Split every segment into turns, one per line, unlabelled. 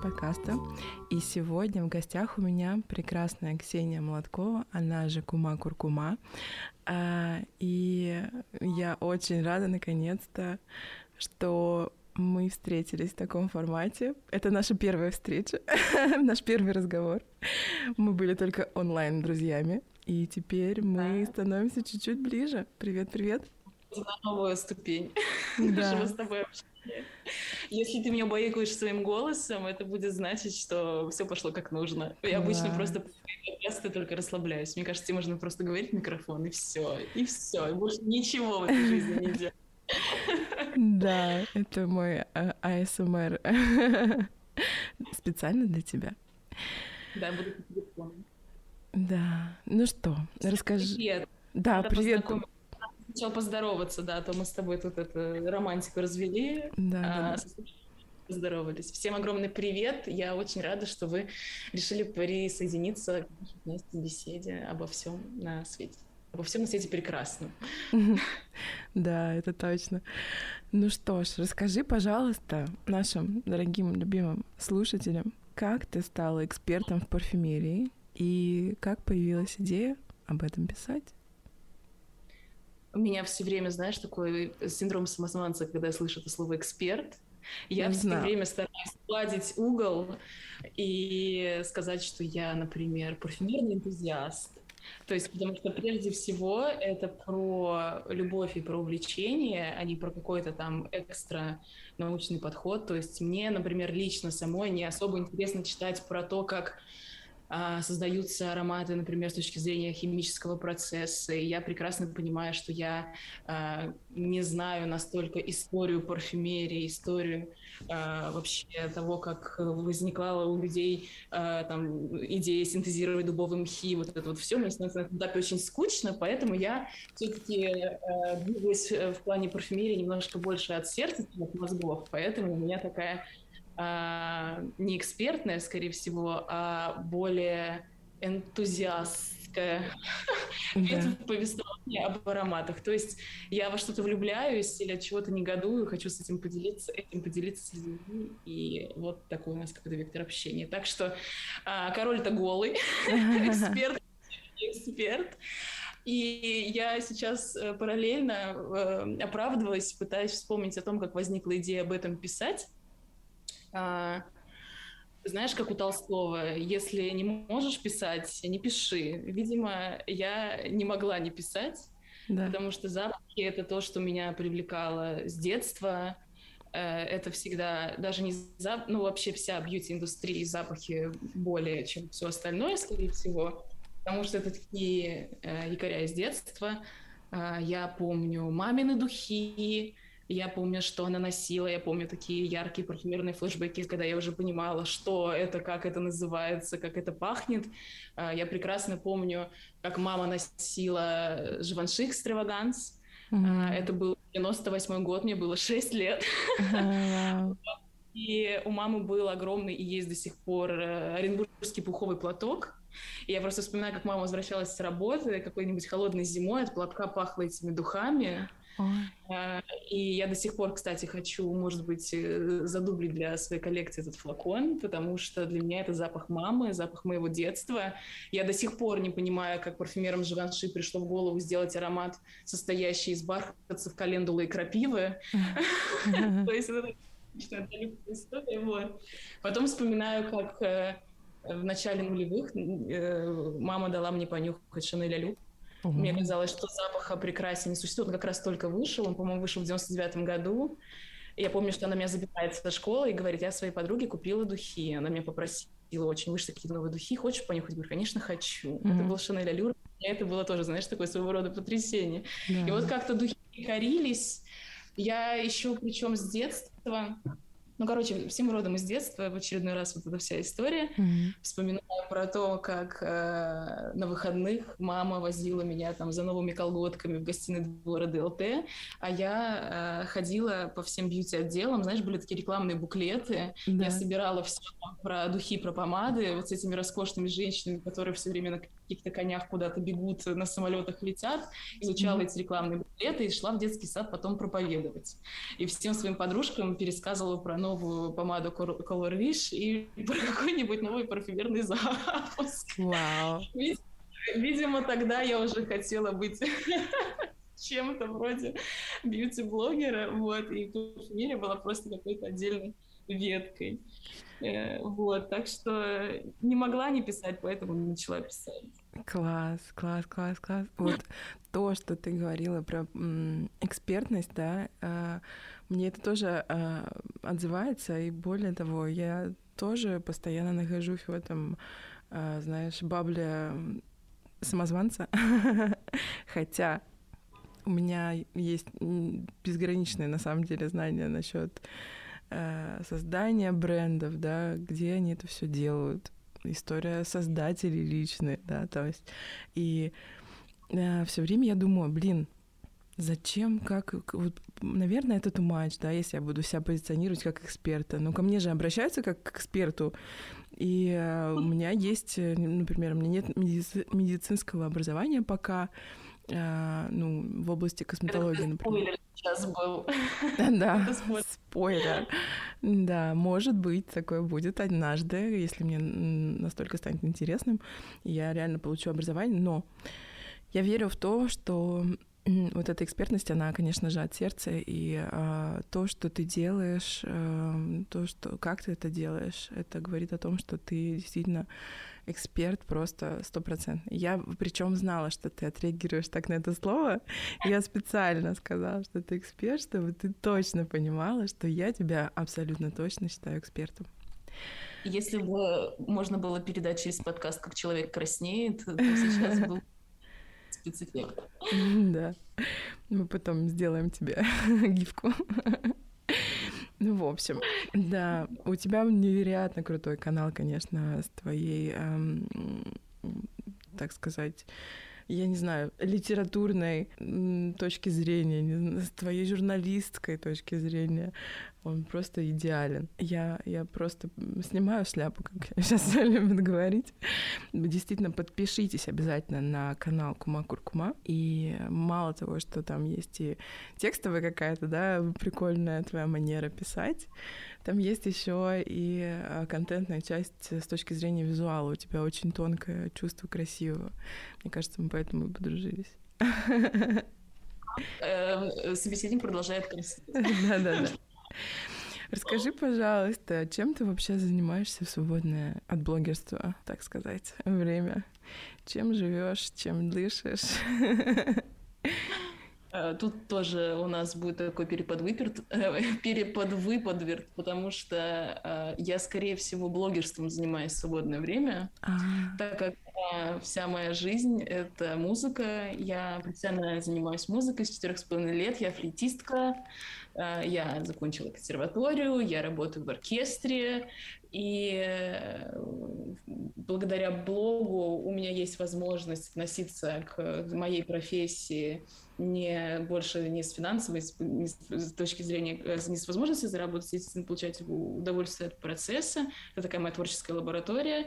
подкаста. И сегодня в гостях у меня прекрасная Ксения Молоткова, она же Кума Куркума. А, и я очень рада, наконец-то, что мы встретились в таком формате. Это наша первая встреча, наш первый разговор. Мы были только онлайн друзьями, и теперь мы становимся чуть-чуть ближе. Привет, привет.
На новую ступень да. с тобой. Если ты меня боекаешь своим голосом, это будет значить, что все пошло как нужно. Я да. обычно просто подкасты только расслабляюсь. Мне кажется, тебе можно просто говорить в микрофон, и все, и все, и больше ничего в этой жизни не делать.
Да, это мой АСМР специально для тебя.
Да, буду по телефону.
Да, ну что, расскажи.
Привет.
Да,
Надо
привет.
Сначала поздороваться, да, а то мы с тобой тут это романтику развели.
Да, а, да.
Поздоровались. Всем огромный привет. Я очень рада, что вы решили присоединиться к нашей беседе обо всем на свете. Обо всем на свете прекрасно.
Да, это точно. Ну что ж, расскажи, пожалуйста, нашим дорогим, любимым слушателям, как ты стала экспертом в парфюмерии и как появилась идея об этом писать?
У меня все время, знаешь, такой синдром самозванца, когда я слышу это слово «эксперт». Я Не все знаю. время стараюсь гладить угол и сказать, что я, например, парфюмерный энтузиаст, то есть, потому что прежде всего это про любовь и про увлечение, а не про какой-то там экстра научный подход. То есть мне, например, лично самой не особо интересно читать про то, как создаются ароматы, например, с точки зрения химического процесса. И я прекрасно понимаю, что я а, не знаю настолько историю парфюмерии, историю а, вообще того, как возникла у людей там, идея синтезировать дубовые мхи, вот это вот все. Мне становится на этом этапе очень скучно, поэтому я все-таки двигаюсь в плане парфюмерии немножко больше от сердца, чем от мозгов. Поэтому у меня такая а, не экспертная, скорее всего, а более энтузиастская да. повествование об ароматах. То есть я во что-то влюбляюсь или от чего-то негодую, хочу с этим поделиться, этим поделиться с людьми. И вот такой у нас какой-то вектор общения. Так что а, король-то голый, эксперт, эксперт. И я сейчас э, параллельно э, оправдывалась, пытаясь вспомнить о том, как возникла идея об этом писать. А, знаешь, как у Толстого, если не можешь писать, не пиши. Видимо, я не могла не писать, да. потому что запахи — это то, что меня привлекало с детства. Э, это всегда, даже не запах, ну вообще вся бьюти-индустрия, запахи более, чем все остальное, скорее всего, потому что это такие э, якоря из детства. Э, я помню мамины духи, я помню, что она носила, я помню такие яркие парфюмерные флешбеки, когда я уже понимала, что это, как это называется, как это пахнет. А, я прекрасно помню, как мама носила Живанши Экстраваганс. Mm-hmm. Это был 98 год, мне было 6 лет. Mm-hmm. И у мамы был огромный и есть до сих пор э, оренбургский пуховый платок. И я просто вспоминаю, как мама возвращалась с работы какой-нибудь холодной зимой, от платка пахло этими духами. Ой. И я до сих пор, кстати, хочу, может быть, э, задублить для своей коллекции этот флакон, потому что для меня это запах мамы, запах моего детства. Я до сих пор не понимаю, как парфюмерам Живанши пришло в голову сделать аромат, состоящий из бархатцев, календулы и крапивы. То есть это история. Потом вспоминаю, как э, в начале нулевых э, мама дала мне понюхать Шанель Алю. Угу. Мне казалось, что запаха прекрасен не существует. Он как раз только вышел. Он, по-моему, вышел в 99 году. Я помню, что она меня забирает со школы и говорит, я своей подруге купила духи. Она меня попросила очень, вышли какие-то новые духи, хочешь понюхать? Я говорю, конечно, хочу. Mm-hmm. Это был Шанель Алюр. Это было тоже, знаешь, такое своего рода потрясение. Yeah. И вот как-то духи корились. Я еще, причем с детства, ну, короче, всем родом из детства, в очередной раз вот эта вся история. Mm-hmm. Вспоминаю про то, как э, на выходных мама возила меня там за новыми колготками в гостиный двор ДЛТ, а я э, ходила по всем бьюти-отделам, знаешь, были такие рекламные буклеты, да. я собирала все про духи, про помады, вот с этими роскошными женщинами, которые все время каких-то конях куда-то бегут, на самолетах летят, изучала mm-hmm. эти рекламные буклеты и шла в детский сад потом проповедовать. И всем своим подружкам пересказывала про новую помаду Color Wish и про какой-нибудь новый парфюмерный запуск.
Wow.
Видимо, тогда я уже хотела быть чем-то вроде бьюти-блогера, вот, и парфюмерия была просто какой-то отдельной веткой. Э, вот, так что не могла не писать, поэтому начала писать.
Класс, класс, класс, класс. Вот то, что ты говорила про экспертность, да, а, мне это тоже отзывается, и более того, я тоже постоянно нахожусь в этом, знаешь, бабле самозванца, хотя у меня есть безграничные на самом деле знания насчет э, создания брендов, да, где они это все делают, история создателей личная, да, то есть. И э, все время я думаю, блин, зачем, как, вот, наверное, это тумач, да, если я буду себя позиционировать как эксперта. Но ко мне же обращаются как к эксперту, и э, у меня есть, э, например, у меня нет медици- медицинского образования пока, э, ну, в области косметологии, например.
сейчас был.
Да, спойлер. Да, может быть, такое будет однажды, если мне настолько станет интересным, я реально получу образование, но я верю в то, что вот эта экспертность, она, конечно же, от сердца, и а, то, что ты делаешь, а, то, что как ты это делаешь, это говорит о том, что ты действительно эксперт просто стопроцентный. Я причем знала, что ты отреагируешь так на это слово. Я специально сказала, что ты эксперт, чтобы ты точно понимала, что я тебя абсолютно точно считаю экспертом.
Если бы можно было передать через подкаст, как человек краснеет, то сейчас был спецэффект.
Да. Мы потом сделаем тебе гифку. Ну, в общем, да, у тебя невероятно крутой канал, конечно, с твоей, эм, так сказать, я не знаю, литературной точки зрения, с твоей журналистской точки зрения. Он просто идеален. Я, я просто снимаю шляпу, как сейчас любят говорить. Действительно, подпишитесь обязательно на канал Кума Куркума. И мало того, что там есть и текстовая какая-то, да, прикольная твоя манера писать, там есть еще и а, контентная часть с точки зрения визуала. У тебя очень тонкое чувство красивого. Мне кажется, мы поэтому и подружились.
Эм, собеседник продолжает.
Да-да-да. Расскажи, пожалуйста, чем ты вообще занимаешься в свободное от блогерства, так сказать, время? Чем живешь, чем дышишь?
Э, тут тоже у нас будет такой переподвыперт, переподвыподверт, потому что э, я, скорее всего, блогерством занимаюсь в свободное время, А-а-а. так как э, вся моя жизнь — это музыка. Я профессионально занимаюсь музыкой с четырех с половиной лет, я флейтистка, Э, я закончила консерваторию, я работаю в оркестре, и благодаря блогу у меня есть возможность относиться к моей профессии не больше не с финансовой, не с точки зрения, э, не с возможности заработать, естественно, получать удовольствие от процесса. Это такая моя творческая лаборатория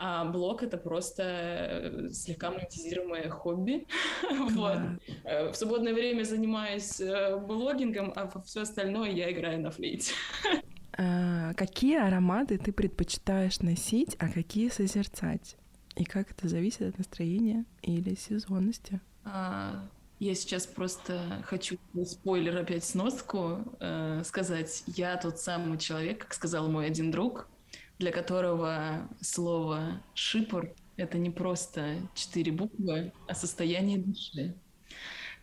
а блог — это просто э, слегка монетизируемое хобби. вот. Э, в свободное время занимаюсь блогингом, а все остальное я играю на флейте.
А, какие ароматы ты предпочитаешь носить, а какие созерцать? И как это зависит от настроения или сезонности?
А, я сейчас просто хочу спойлер опять сноску э, сказать. Я тот самый человек, как сказал мой один друг, для которого слово «шипор» — это не просто четыре буквы, а состояние души.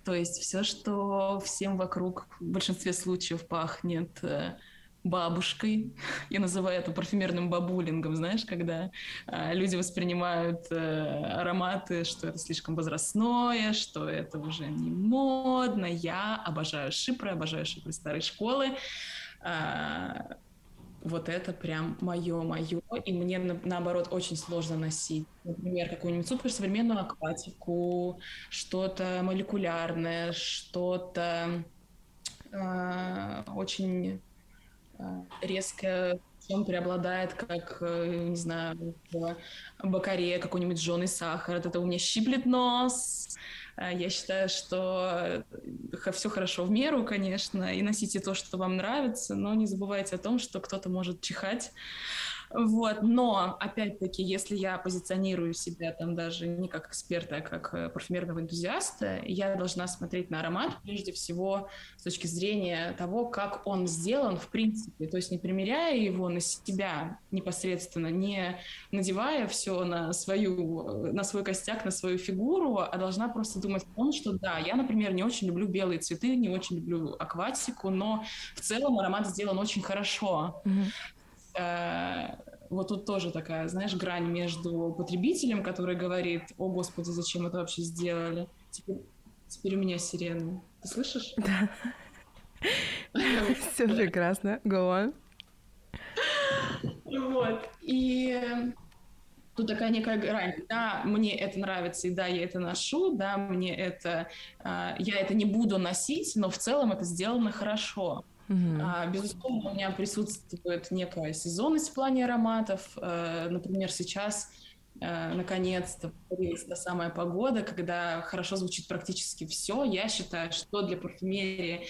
То есть все, что всем вокруг в большинстве случаев пахнет э, бабушкой. Я называю это парфюмерным бабулингом, знаешь, когда э, люди воспринимают э, ароматы, что это слишком возрастное, что это уже не модно. Я обожаю шипры, обожаю шипры старой школы. Э, вот это прям мое-мое, и мне, наоборот, очень сложно носить. Например, какую-нибудь суперсовременную акватику, что-то молекулярное, что-то э, очень э, резкое чем преобладает, как, э, не знаю, бакарея, какой-нибудь жженый сахар. От этого у меня щиплет нос. Э, я считаю, что все хорошо в меру, конечно, и носите то, что вам нравится, но не забывайте о том, что кто-то может чихать вот, но, опять-таки, если я позиционирую себя там даже не как эксперта, а как э, парфюмерного энтузиаста, я должна смотреть на аромат прежде всего с точки зрения того, как он сделан в принципе, то есть не примеряя его на себя непосредственно, не надевая все на свою, на свой костяк, на свою фигуру, а должна просто думать о том, что да, я, например, не очень люблю белые цветы, не очень люблю акватику, но в целом аромат сделан очень хорошо. Mm-hmm. Э, вот тут тоже такая, знаешь, грань между потребителем, который говорит, о господи, зачем это вообще сделали. Теперь, теперь у меня сирена. Ты слышишь? Да.
Все прекрасно. Go on.
Вот. И тут такая некая грань. Да, мне это нравится, и да, я это ношу, да, мне это... Э, я это не буду носить, но в целом это сделано хорошо. А, безусловно, у меня присутствует некая сезонность в плане ароматов. А, например, сейчас а, наконец-то та самая погода, когда хорошо звучит практически все. Я считаю, что для парфюмерии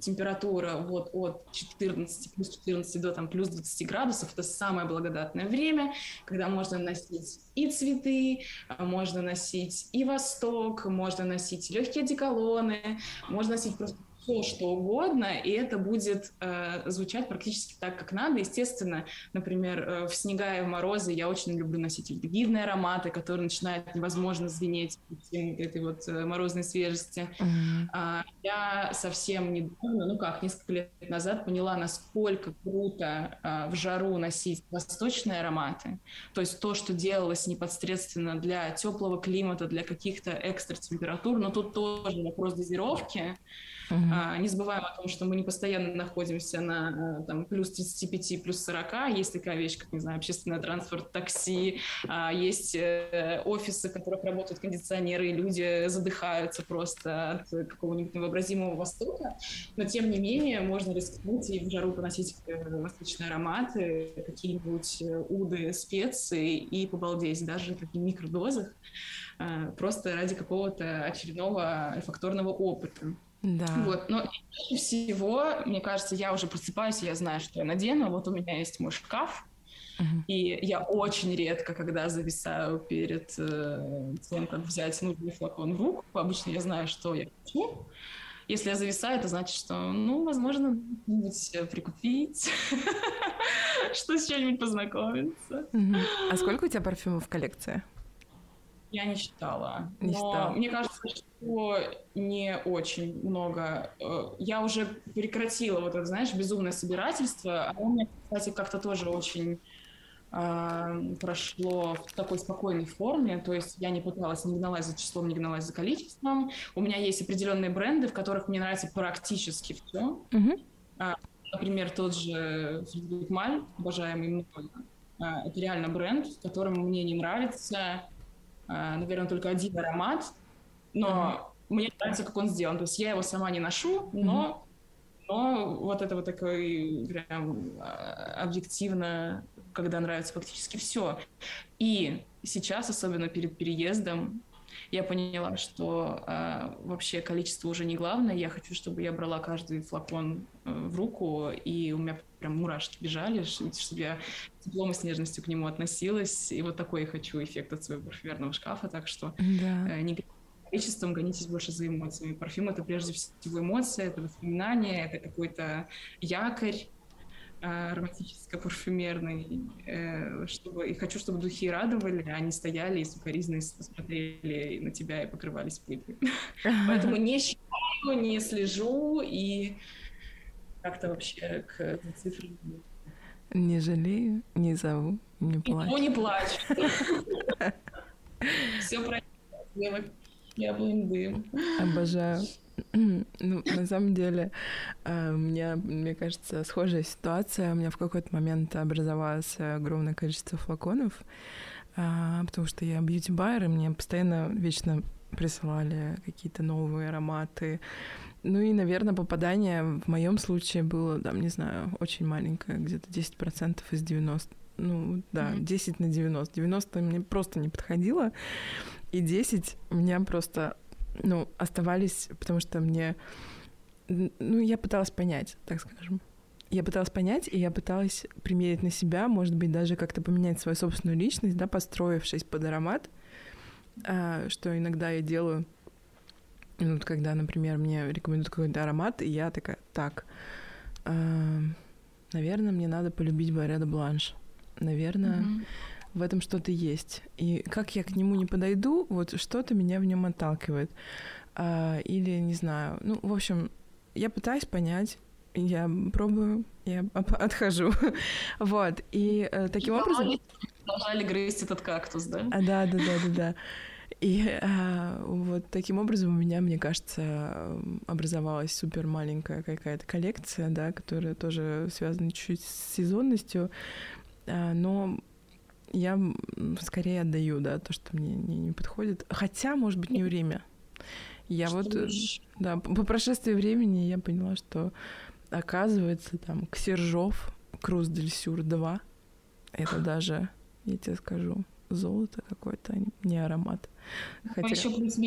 температура вот от 14, плюс 14 до там, плюс 20 градусов, это самое благодатное время, когда можно носить и цветы, можно носить и восток, можно носить легкие деколоны, можно носить просто все, что угодно, и это будет э, звучать практически так, как надо. Естественно, например, э, в снега и в морозы я очень люблю носить альдегидные ароматы, которые начинают невозможно звенеть этой вот э, морозной свежести. Mm-hmm. А, я совсем недавно, ну как, несколько лет назад поняла, насколько круто а, в жару носить восточные ароматы. То есть то, что делалось непосредственно для теплого климата, для каких-то экстра температур, но тут тоже вопрос дозировки. Uh-huh. А, не забываем о том, что мы не постоянно находимся на э, там, плюс 35, плюс 40. Есть такая вещь, как, не знаю, общественный транспорт, такси. А, есть э, офисы, в которых работают кондиционеры, и люди задыхаются просто от какого-нибудь невообразимого востока. Но, тем не менее, можно рискнуть и в жару поносить э, восточные ароматы, какие-нибудь уды, специи и побалдеть даже в микродозах просто ради какого-то очередного факторного опыта.
Да.
Вот, но чаще всего, мне кажется, я уже просыпаюсь, я знаю, что я надену. Вот у меня есть мой шкаф, uh-huh. и я очень редко, когда зависаю перед э, тем, как взять нужный флакон в руку, обычно я знаю, что я хочу. Если я зависаю, это значит, что, ну, возможно, прикупить, что с чем-нибудь познакомиться.
А сколько у тебя парфюмов в коллекции?
Я не читала.
Не
но
читала.
мне кажется, что не очень много. Э, я уже прекратила вот это, знаешь, безумное собирательство. А у меня, кстати, как-то тоже очень э, прошло в такой спокойной форме. То есть я не пыталась, не гналась за числом, не гналась за количеством. У меня есть определенные бренды, в которых мне нравится практически все.
Mm-hmm.
А, например, тот же Фредерик Маль, обожаемый мной. А, это реально бренд, в котором мне не нравится наверное, только один аромат, но mm-hmm. мне нравится, как он сделан. То есть я его сама не ношу, но, mm-hmm. но вот это вот такой прям а, объективно, когда нравится фактически все. И сейчас, особенно перед переездом, я поняла, что э, вообще количество уже не главное. Я хочу, чтобы я брала каждый флакон э, в руку, и у меня прям мурашки бежали, чтобы я теплом и с нежностью к нему относилась. И вот такой я хочу эффект от своего парфюмерного шкафа. Так что
да.
э, не количеством, гонитесь больше за эмоциями. Парфюм — это прежде всего эмоция, это воспоминание, это какой-то якорь, а, романтическо-парфюмерный, э, чтобы, и хочу, чтобы духи радовали, а они стояли и сукоризно смотрели на тебя и покрывались пылью. Поэтому не считаю, не слежу и как-то вообще к цифрам
не жалею, не зову, не плачу.
Никто не плачет. Все про я дым.
Обожаю. Ну, на самом деле, э, у меня, мне кажется, схожая ситуация. У меня в какой-то момент образовалось огромное количество флаконов, а, потому что я бьюти-байер, и мне постоянно вечно присылали какие-то новые ароматы. Ну и, наверное, попадание в моем случае было, там, не знаю, очень маленькое, где-то 10% из 90. Ну, да, mm-hmm. 10 на 90. 90 мне просто не подходило, и 10 у меня просто, ну, оставались, потому что мне... Ну, я пыталась понять, так скажем. Я пыталась понять, и я пыталась примерить на себя, может быть, даже как-то поменять свою собственную личность, да, построившись под аромат, а, что иногда я делаю, ну, вот когда, например, мне рекомендуют какой-то аромат, и я такая, так, э, наверное, мне надо полюбить Бареда Бланш. Наверное, mm-hmm. в этом что-то есть. И как я к нему не подойду, вот что-то меня в нем отталкивает. А, или, не знаю, ну, в общем, я пытаюсь понять, я пробую, я отхожу. вот. И э, таким образом...
Продолжали грызть этот кактус, да?
А, да, да, да, да, да. И а, вот таким образом у меня, мне кажется, образовалась супер маленькая какая-то коллекция, да, которая тоже связана чуть-чуть с сезонностью, но я скорее отдаю, да, то, что мне не, не подходит. Хотя, может быть, не время. Я что вот, лишь? да, по прошествии времени я поняла, что оказывается там Ксержов, Круз Дель Сюр 2, это даже, я тебе скажу, золото какое-то, а не аромат.
Ну, Хотя... Еще плюс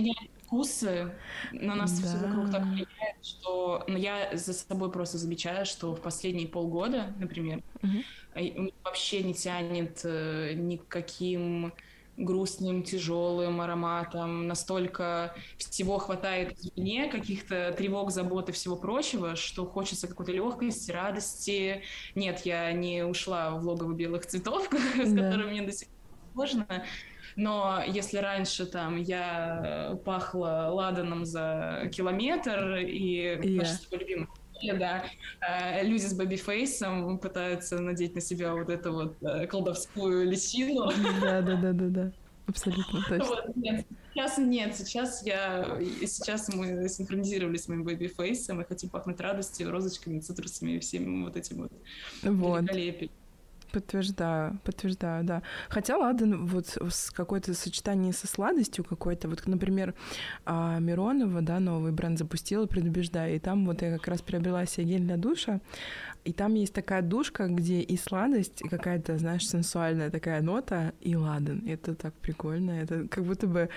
вкусы, на нас да. все вокруг так влияет, что ну, я за собой просто замечаю, что в последние полгода, например, угу. вообще не тянет э, никаким грустным, тяжелым ароматом, настолько всего хватает мне, каких-то тревог, забот и всего прочего, что хочется какой-то легкости, радости. Нет, я не ушла в логово белых цветов, с которыми мне до сих пор сложно. Но если раньше там я пахла ладаном за километр и yeah. наши любимые да, э, люди с baby face ом пытаются надеть на себя вот эту вот э, колдовскую личину.
Да, да, да, да, да. Абсолютно точно.
Вот, нет, сейчас нет, сейчас я, сейчас мы синхронизировались с моим baby face ом и хотим пахнуть радостью, розочками, цитрусами и всем вот этим вот, вот. великолепием.
Подтверждаю, подтверждаю, да. Хотя ладан вот с какое-то сочетание со сладостью какой-то, вот, например, а, Миронова, да, новый бренд запустила, предубеждаю, и там вот я как раз приобрела себе гель для душа, и там есть такая душка, где и сладость, и какая-то, знаешь, сенсуальная такая нота, и ладан. Это так прикольно. Это как будто бы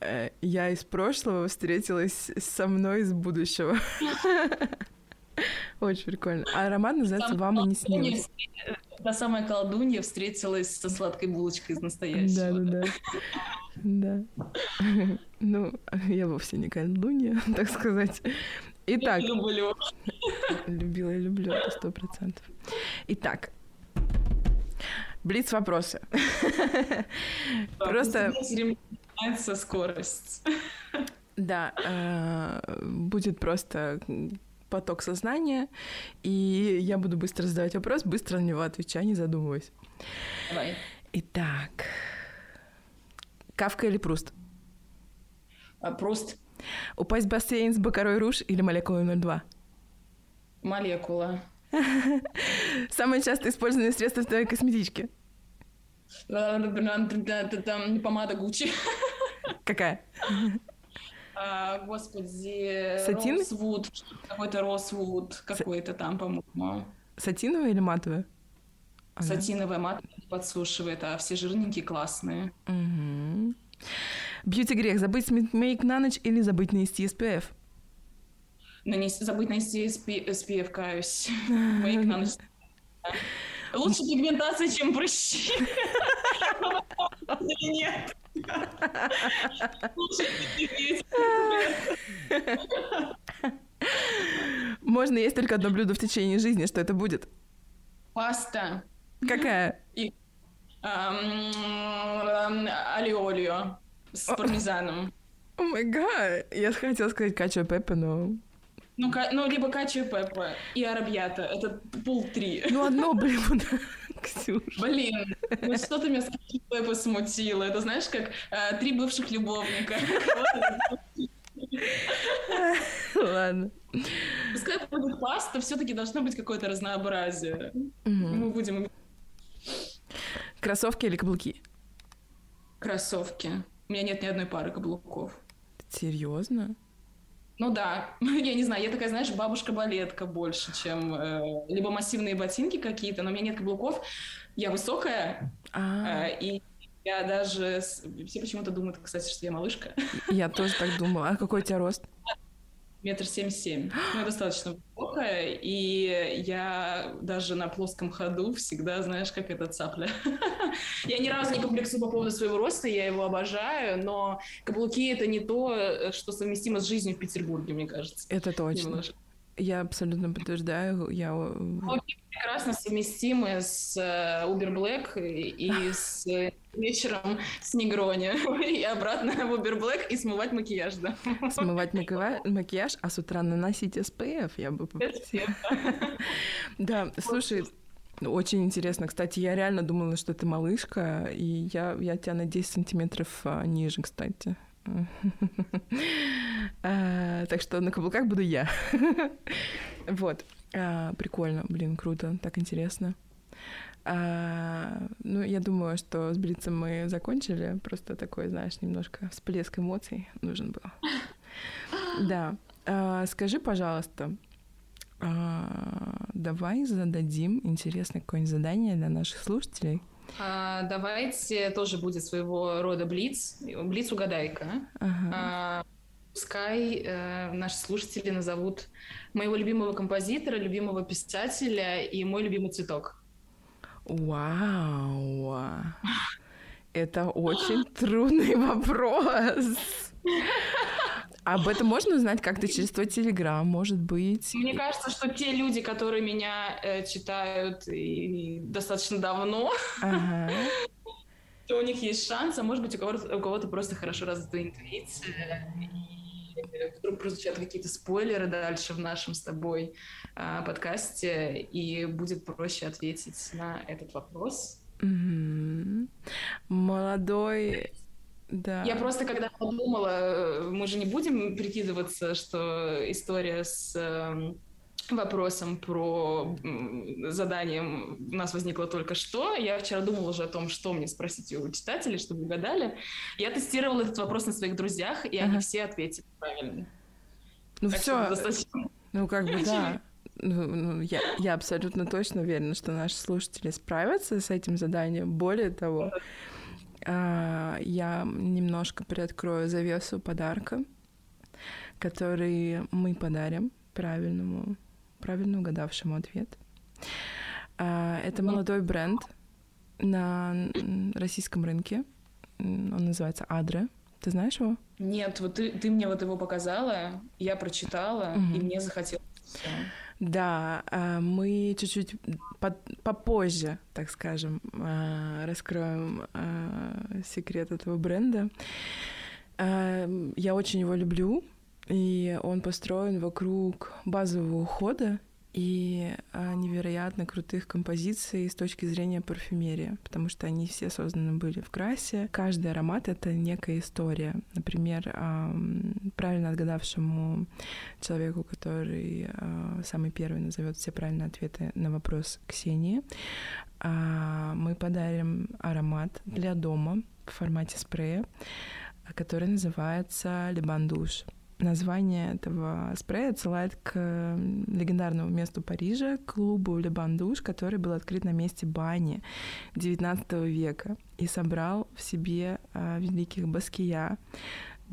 э, я из прошлого встретилась со мной из будущего. Очень прикольно. А аромат называется «Вам и не снилось».
Та самая колдунья встретилась со сладкой булочкой из настоящего.
Да, да, да. Да. Ну, я вовсе не колдунья, так сказать. Итак.
Люблю.
Любила и люблю, это сто процентов. Итак, Блиц вопросы. Просто...
скорость.
Да, э, будет просто поток сознания, и я буду быстро задавать вопрос, быстро на него отвечать, не задумываясь.
Давай.
Итак, Кавка или Пруст?
А, Пруст.
Упасть в бассейн с Бакарой Руж или молекула 02?
Молекула.
Самое часто использованное средство в твоей косметичке?
Помада Гуччи.
Какая?
А, господи,
Сатин?
Росвуд, какой-то Росвуд, какой-то там, по-моему.
Сатиновая или матовая?
Сатиновая матовая подсушивает, а все жирненькие классные.
Угу. Бьюти грех. Забыть мейк на ночь или забыть нанести SPF?
Нанести, забыть нанести SPF, каюсь. Мейк на ночь. Лучше пигментация, чем прыщи. Или нет?
Можно есть только одно блюдо в течение жизни. Что это будет?
Паста.
Какая?
И, алиолио с пармезаном.
О май гад. Я хотела сказать качо пеппа, но...
Ну, ну, либо качо пеппа и арабьята. Это пул три.
Ну, одно блюдо.
Ксюш. Блин, ну что ты меня с Пеппа смутила? Это знаешь, как э, три бывших любовника.
Ладно.
Пускай будет паста, все-таки должно быть какое-то разнообразие. Мы будем...
Кроссовки или каблуки?
Кроссовки. У меня нет ни одной пары каблуков.
Серьезно?
Ну да, я не знаю, я такая, знаешь, бабушка-балетка больше, чем э, либо массивные ботинки какие-то, но у меня нет каблуков, я высокая, э, и я даже... Все почему-то думают, кстати, что я малышка.
Я тоже так думала. А какой у тебя рост?
Метр семьдесят семь. Ну, достаточно высокая, и я даже на плоском ходу всегда, знаешь, как эта цапля. я ни разу не комплексую по поводу своего роста, я его обожаю, но каблуки — это не то, что совместимо с жизнью в Петербурге, мне кажется.
Это точно. Немножко. Я абсолютно подтверждаю. Я...
прекрасно совместимы с э, Uber Black и с вечером с Негрони. И обратно в Uber Black и смывать макияж, да.
Смывать макияж, а с утра наносить SPF, я бы попросила. Да, слушай, очень интересно. Кстати, я реально думала, что ты малышка, и я, я тебя на 10 сантиметров а, ниже, кстати. А, так что на каблуках буду я. Вот. А, прикольно, блин, круто, так интересно. А, ну, я думаю, что с Блицем мы закончили. Просто такой, знаешь, немножко всплеск эмоций нужен был. Да. скажи, пожалуйста, давай зададим интересное какое-нибудь задание для наших слушателей.
А, давайте тоже будет своего рода блиц. Блиц угадайка. Ага. А, пускай э, наши слушатели назовут моего любимого композитора, любимого писателя и мой любимый цветок.
Вау! Это очень трудный вопрос. Об этом можно узнать как-то через твой телеграм, может быть?
Мне кажется, что те люди, которые меня э, читают и, и достаточно давно, ага. то у них есть шанс, а может быть у кого-то, у кого-то просто хорошо развита интуиция, и вдруг прозвучат какие-то спойлеры дальше в нашем с тобой э, подкасте, и будет проще ответить на этот вопрос.
Mm-hmm. Молодой да.
Я просто когда подумала, э, мы же не будем прикидываться, что история с эм, вопросом про заданием у нас возникло только что. Я вчера думала уже о том, что мне спросить у читателей, чтобы угадали. Я тестировала этот вопрос на своих друзьях, и ага. они все ответили правильно.
Ну так все, достаточно... ну как бы да. Ну, ну, я, я абсолютно точно уверена, что наши слушатели справятся с этим заданием. Более того, а, я немножко приоткрою завесу подарка, который мы подарим правильному, правильно угадавшему ответ. А, это молодой бренд на российском рынке. Он называется Адре. Ты знаешь его?
Нет, вот ты, ты мне вот его показала, я прочитала, угу. и мне захотелось.
Да, а, мы чуть-чуть попозже, так скажем, а, раскроем а, секрет этого бренда. Я очень его люблю, и он построен вокруг базового ухода и а, невероятно крутых композиций с точки зрения парфюмерии, потому что они все созданы были в красе. Каждый аромат — это некая история. Например, правильно отгадавшему человеку, который а, самый первый назовет все правильные ответы на вопрос Ксении, а, мы подарим аромат для дома в формате спрея, который называется «Лебандуш». Название этого спрея отсылает к легендарному месту Парижа, клубу Лебандуш, который был открыт на месте бани XIX века и собрал в себе а, великих Баския,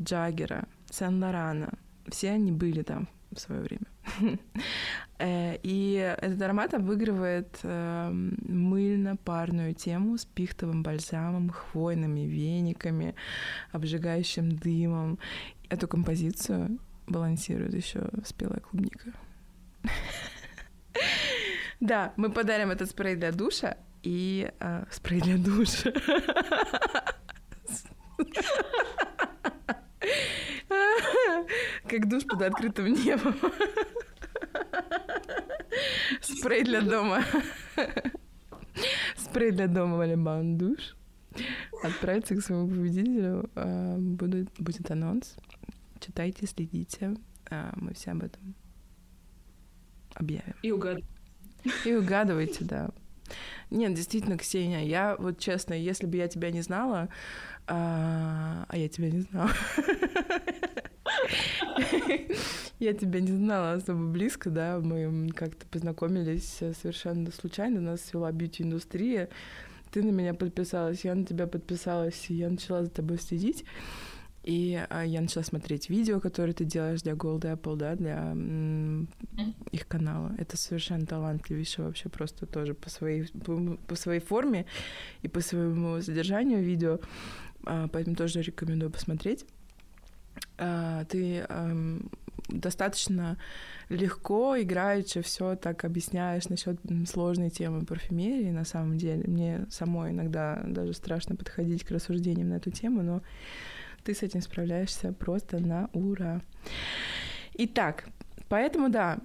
Джаггера, Сен-Лорана. Все они были там в свое время. Э, и этот аромат обыгрывает эм, мыльно-парную тему с пихтовым бальзамом, хвойными вениками, обжигающим дымом. Эту композицию балансирует еще спелая клубника. Да, мы подарим этот спрей для душа и э, спрей для душа. Как душ под открытым небом. Спрей для дома. Спрей для дома Валиман душ. Отправиться к своему победителю. А, будет, будет анонс. Читайте, следите. А, мы все об этом объявим.
И угадывайте.
И угадывайте, да. Нет, действительно, Ксения, я вот честно, если бы я тебя не знала, а, а я тебя не знала. Я тебя не знала особо близко, да, мы как-то познакомились совершенно случайно, нас свела бьюти-индустрия, ты на меня подписалась, я на тебя подписалась, и я начала за тобой следить. И а, я начала смотреть видео, которые ты делаешь для Gold Apple, да, для их канала. Это совершенно талантливейшее вообще просто тоже по своей, по, по своей форме и по своему содержанию видео. А, поэтому тоже рекомендую посмотреть. А, ты достаточно легко, играючи все так объясняешь насчет сложной темы парфюмерии на самом деле. Мне самой иногда даже страшно подходить к рассуждениям на эту тему, но ты с этим справляешься просто на ура. Итак, поэтому да,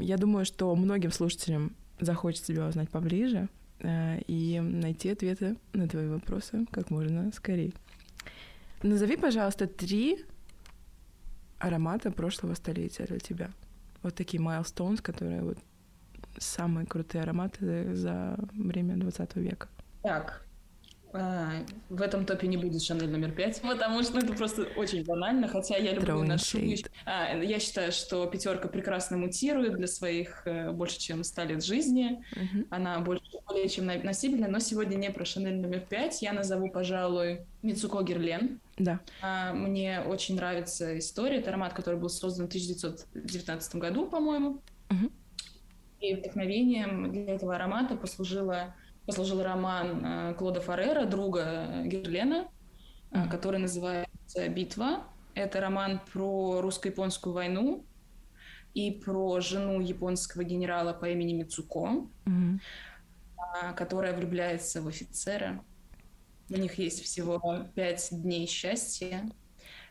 я думаю, что многим слушателям захочется тебя узнать поближе э, и найти ответы на твои вопросы как можно скорее. Назови, пожалуйста, три аромата прошлого столетия для тебя. Вот такие milestones, которые вот самые крутые ароматы за время 20 века.
Так, а, в этом топе не будет Шанель номер пять, потому что ну, это просто очень банально, хотя я люблю
Throwing
нашу... А, я считаю, что пятерка прекрасно мутирует для своих э, больше, чем 100 лет жизни. Uh-huh. Она больше, более чем носибельна, но сегодня не про Шанель номер пять. Я назову, пожалуй, Мицуко Герлен.
Да.
А, мне очень нравится история. Это аромат, который был создан в 1919 году, по-моему. Uh-huh. И вдохновением для этого аромата послужила послужил роман э, Клода Фаррера, друга Герлена, mm-hmm. который называется «Битва». Это роман про русско-японскую войну и про жену японского генерала по имени Мицуко, mm-hmm. которая влюбляется в офицера. У них есть всего пять дней счастья.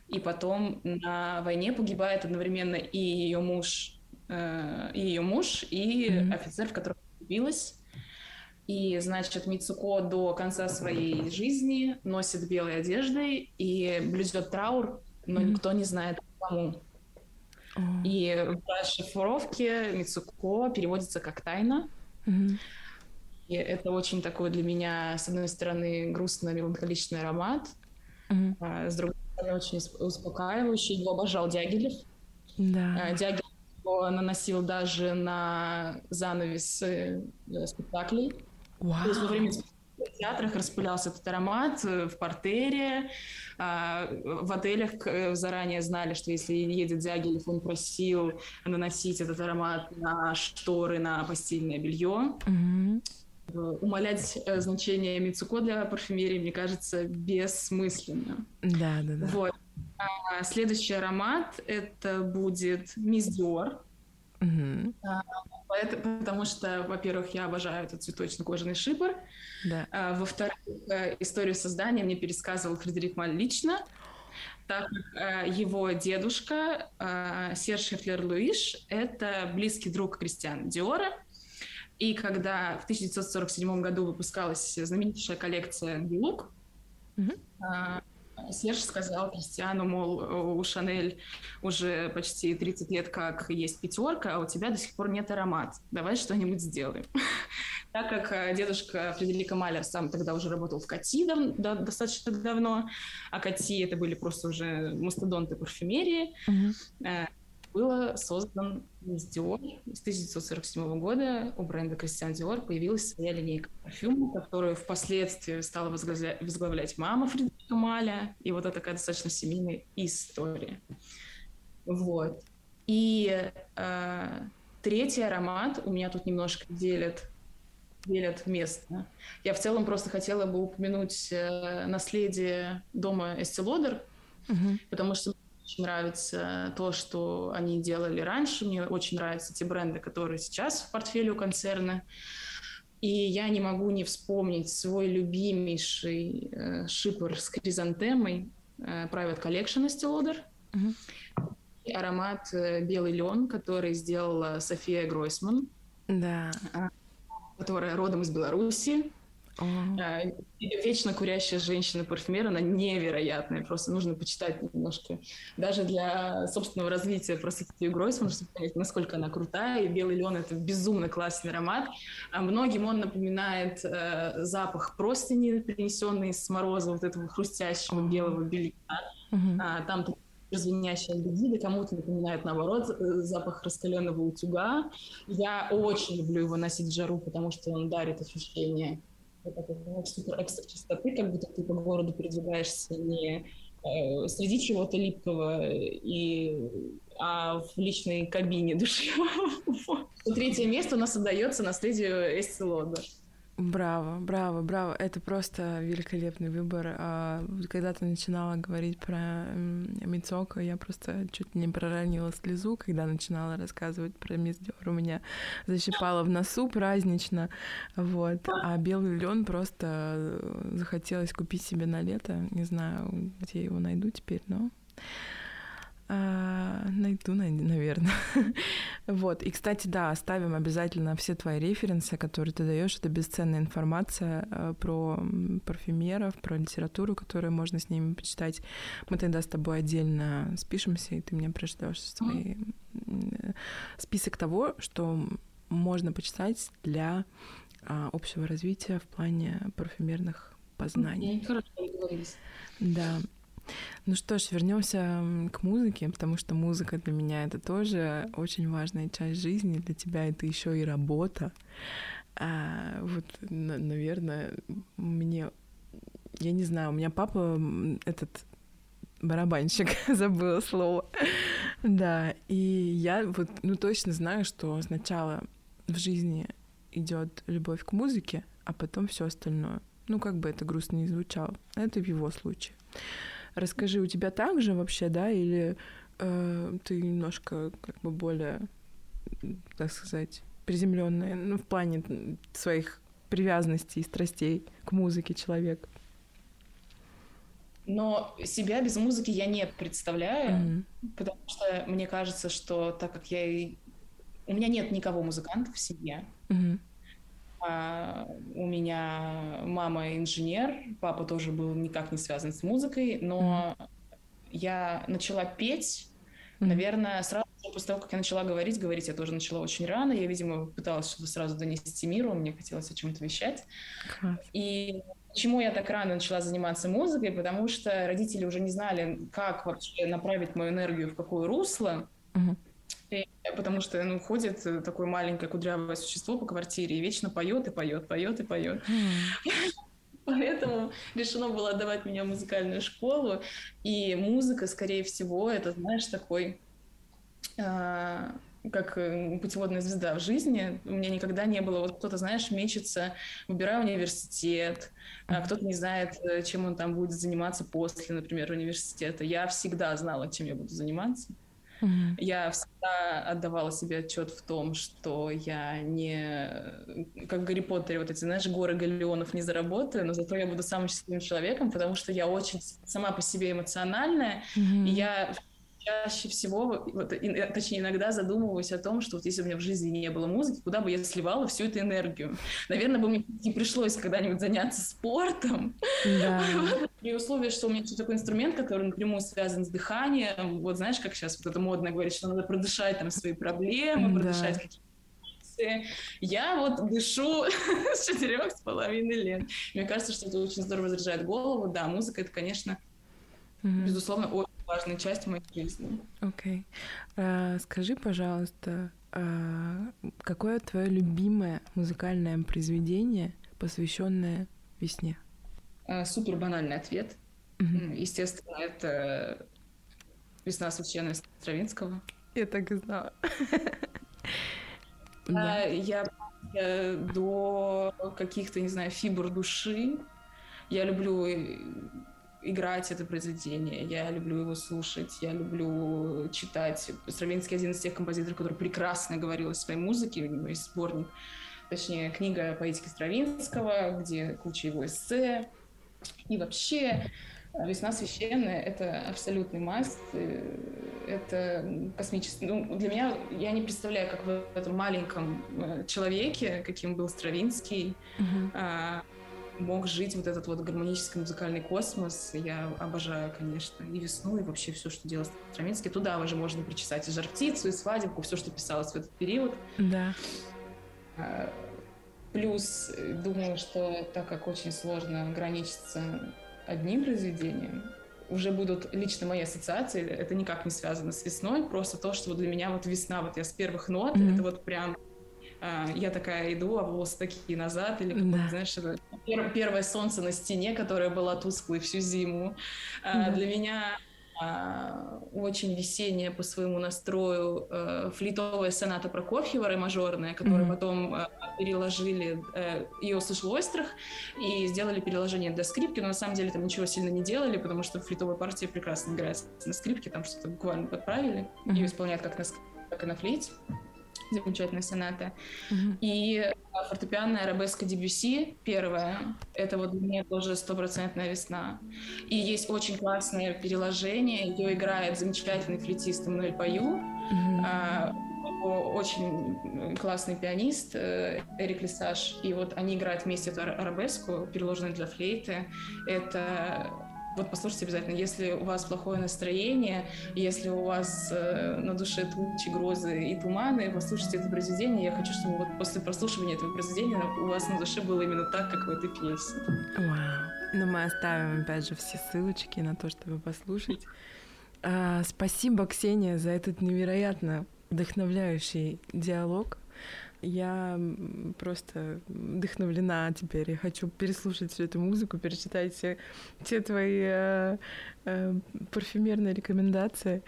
И потом на войне погибает одновременно и ее муж, э, и ее муж, и mm-hmm. офицер, в которого влюбилась. И, значит, Мицуко до конца своей жизни носит белые одежды и блюдет траур, но mm-hmm. никто не знает кому. И в расшифровке Мицуко переводится как «тайна». Mm-hmm. И это очень такой для меня, с одной стороны, грустно-меланхоличный аромат, mm-hmm. а с другой стороны, очень успокаивающий. Его обожал Дягилев.
Да.
Yeah. Дягилев его наносил даже на занавес э, спектаклей.
Wow.
То есть во время в театрах распылялся этот аромат э, в портере. А, в отелях э, заранее знали, что если едет Дягилев, он просил наносить этот аромат на шторы, на постельное белье.
Mm-hmm.
Умалять значение Мицуко для парфюмерии, мне кажется, бессмысленно.
Да, да, да.
Вот. А следующий аромат это будет Мисс Диор.
Угу.
потому что, во-первых, я обожаю этот цветочно-кожаный шипр.
Да.
А, во-вторых, э, историю создания мне пересказывал Фредерик Маль лично, так как э, его дедушка э, Серж Хефлер Луиш — это близкий друг Кристиана Диора. И когда в 1947 году выпускалась знаменитейшая коллекция «Гилук», угу. Серж сказал Кристиану, мол, у Шанель уже почти 30 лет как есть пятерка, а у тебя до сих пор нет аромат. Давай что-нибудь сделаем. Так как э, дедушка Фредерика Малер сам тогда уже работал в Кати да, достаточно давно, а Кати это были просто уже мастодонты парфюмерии, mm-hmm было создан из Dior. С 1947 года у бренда Christian Dior появилась своя линейка парфюмов, которую впоследствии стала возглавлять мама Фредерика Маля. И вот это такая достаточно семейная история. Вот. И э, третий аромат у меня тут немножко делят делят место. Я в целом просто хотела бы упомянуть э, наследие дома Estee
угу.
потому что очень нравится то, что они делали раньше. Мне очень нравятся те бренды, которые сейчас в портфеле у концерна. И я не могу не вспомнить свой любимейший э, шипер с кризантемой э, Private Collection Estee Lauder.
Mm-hmm.
И аромат э, белый лен, который сделала София Гройсман.
Да.
Э, которая родом из Беларуси. Uh-huh. Вечно курящая женщина-парфюмер, она невероятная. Просто нужно почитать немножко. Даже для собственного развития просто Софию Гройсман, чтобы понять, насколько она крутая. И белый лен — это безумно классный аромат. А многим он напоминает э, запах простыни, принесенный с мороза, вот этого хрустящего uh-huh. белого белья. Uh-huh. А, там звенящая альдегиды, кому-то напоминает, наоборот, э, запах раскаленного утюга. Я очень люблю его носить в жару, потому что он дарит ощущение супер экстра чистоты, как будто ты по городу передвигаешься не э, среди чего-то липкого, и, а в личной кабине души. Третье место у нас отдается наследию Эстелода.
Браво, браво, браво. Это просто великолепный выбор. А когда ты начинала говорить про Мицоко, я просто чуть не проронила слезу, когда начинала рассказывать про Миздер. У меня защипало в носу празднично. Вот. А белый лен просто захотелось купить себе на лето. Не знаю, где его найду теперь, но а, найду, наверное. вот. И, кстати, да, оставим обязательно все твои референсы, которые ты даешь. Это бесценная информация э, про парфюмеров, про литературу, которую можно с ними почитать. Мы тогда с тобой отдельно спишемся, и ты мне пришлешь свой список того, что можно почитать для а, общего развития в плане парфюмерных познаний.
Хорошо, договорились.
Да. Ну что ж, вернемся к музыке, потому что музыка для меня это тоже очень важная часть жизни. Для тебя это еще и работа. А, вот, наверное, мне, я не знаю, у меня папа этот барабанщик, забыла слово. да, и я вот, ну точно знаю, что сначала в жизни идет любовь к музыке, а потом все остальное. Ну, как бы это грустно не звучало. Это в его случае. Расскажи, у тебя так же вообще, да, или э, ты немножко как бы более, так сказать, приземленная, ну, в плане своих привязанностей и страстей к музыке человек?
Но себя без музыки я не представляю, mm-hmm. потому что мне кажется, что так как я и... У меня нет никого музыканта в семье. Mm-hmm. А, у меня мама инженер, папа тоже был никак не связан с музыкой, но mm-hmm. я начала петь, mm-hmm. наверное, сразу после того, как я начала говорить, говорить я тоже начала очень рано. Я, видимо, пыталась что-то сразу донести миру, мне хотелось о чем-то вещать. Mm-hmm. И Почему я так рано начала заниматься музыкой? Потому что родители уже не знали, как вообще направить мою энергию в какое русло. Uh-huh. И, потому что ну, ходит э, такое маленькое кудрявое существо по квартире и вечно поет и поет, поет и поет. Поэтому решено было отдавать меня в музыкальную школу. И музыка, скорее всего, это, знаешь, такой э, как э, путеводная звезда в жизни. У меня никогда не было, вот кто-то, знаешь, мечется, выбирая университет, а кто-то не знает, э, чем он там будет заниматься после, например, университета. Я всегда знала, чем я буду заниматься. Mm-hmm. Я всегда отдавала себе отчет в том, что я не, как в Гарри Поттере, вот эти, знаешь, горы галеонов не заработаю, но зато я буду самым счастливым человеком, потому что я очень сама по себе эмоциональная, mm-hmm. и я чаще всего, вот, и, э, точнее, иногда задумываюсь о том, что вот если бы у меня в жизни не было музыки, куда бы я сливала всю эту энергию? Наверное, бы мне не пришлось когда-нибудь заняться спортом. Да. При условии, что у меня есть такой инструмент, который напрямую связан с дыханием. Вот знаешь, как сейчас вот это модно говорить, что надо продышать там свои проблемы, да. продышать какие-то я вот дышу с четырех с половиной лет. Мне кажется, что это очень здорово заряжает голову. Да, музыка это, конечно, mm-hmm. безусловно, очень важная часть моей жизни.
Окей. Okay. Uh, скажи, пожалуйста, uh, какое твое любимое музыкальное произведение, посвященное весне?
Uh, супер банальный ответ. Mm-hmm. Естественно, это «Весна священная» Стравинского.
Я так и знала.
Я до каких-то, не знаю, фибр души. Я люблю играть это произведение, я люблю его слушать, я люблю читать. Стравинский один из тех композиторов, который прекрасно говорил о своей музыке, у него есть сборник, точнее, книга поэтики Стравинского, где куча его эссе. И вообще «Весна священная» — это абсолютный маст, это космический... Ну, для меня, я не представляю, как в этом маленьком э, человеке, каким был Стравинский, uh-huh мог жить вот этот вот гармонический музыкальный космос. Я обожаю, конечно, и весну, и вообще все, что делал Строминский. Туда уже можно причесать и жар птицу, и свадебку, все, что писалось в этот период.
Да.
А, плюс, думаю, что так как очень сложно ограничиться одним произведением, уже будут лично мои ассоциации, это никак не связано с весной, просто то, что вот для меня вот весна, вот я с первых нот, mm-hmm. это вот прям а, я такая иду, а волосы такие назад, или да. знаешь, это первое солнце на стене, которое было тусклой всю зиму. Да. Для меня а, очень весенняя по своему настрою э, флитовая соната Прокофьева, ре-мажорная, которую mm-hmm. потом э, переложили, э, ее слышал Ойстрах, и сделали переложение до скрипки, но на самом деле там ничего сильно не делали, потому что флитовая партия прекрасно играется на скрипке, там что-то буквально подправили, mm-hmm. ее исполняют как на скрипке, так и на флейте замечательная соната. Mm-hmm. И фортепианная арабеска Дебюси, первая, это вот для меня тоже стопроцентная весна. И есть очень классное переложение, ее играет замечательный флейтист Эммануэль Паю, mm-hmm. а, очень классный пианист э, Эрик Лисаж, и вот они играют вместе эту арабеску, переложенную для флейты. Это вот послушайте обязательно, если у вас плохое настроение, если у вас э, на душе тучи, грозы и туманы, послушайте это произведение. Я хочу, чтобы вот после прослушивания этого произведения у вас на душе было именно так, как в этой песне.
Вау. Но мы оставим, опять же, все ссылочки на то, чтобы послушать. А, спасибо, Ксения, за этот невероятно вдохновляющий диалог. Я просто вдохновлена теперь. Я хочу переслушать всю эту музыку, перечитать все те твои э, э, парфюмерные рекомендации.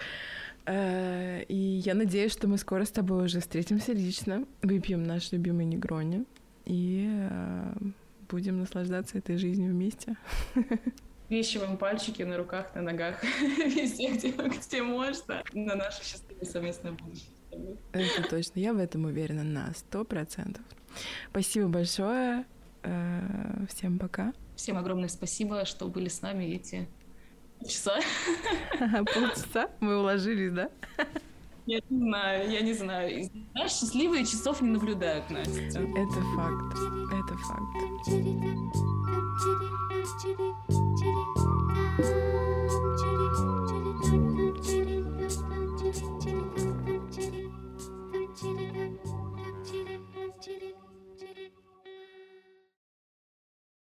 Э, и я надеюсь, что мы скоро с тобой уже встретимся лично, выпьем наш любимый негрони и э, будем наслаждаться этой жизнью вместе.
Вещиваем пальчики на руках, на ногах, везде, где, где можно, на наше счастливое совместное будущее.
Это точно. Я в этом уверена на сто процентов. Спасибо большое. Э, всем пока.
Всем огромное спасибо, что были с нами эти часа.
Полчаса? Мы уложились, да?
Я не знаю, я не знаю. Знаешь, счастливые часов не наблюдают, Настя.
Это факт. Это факт.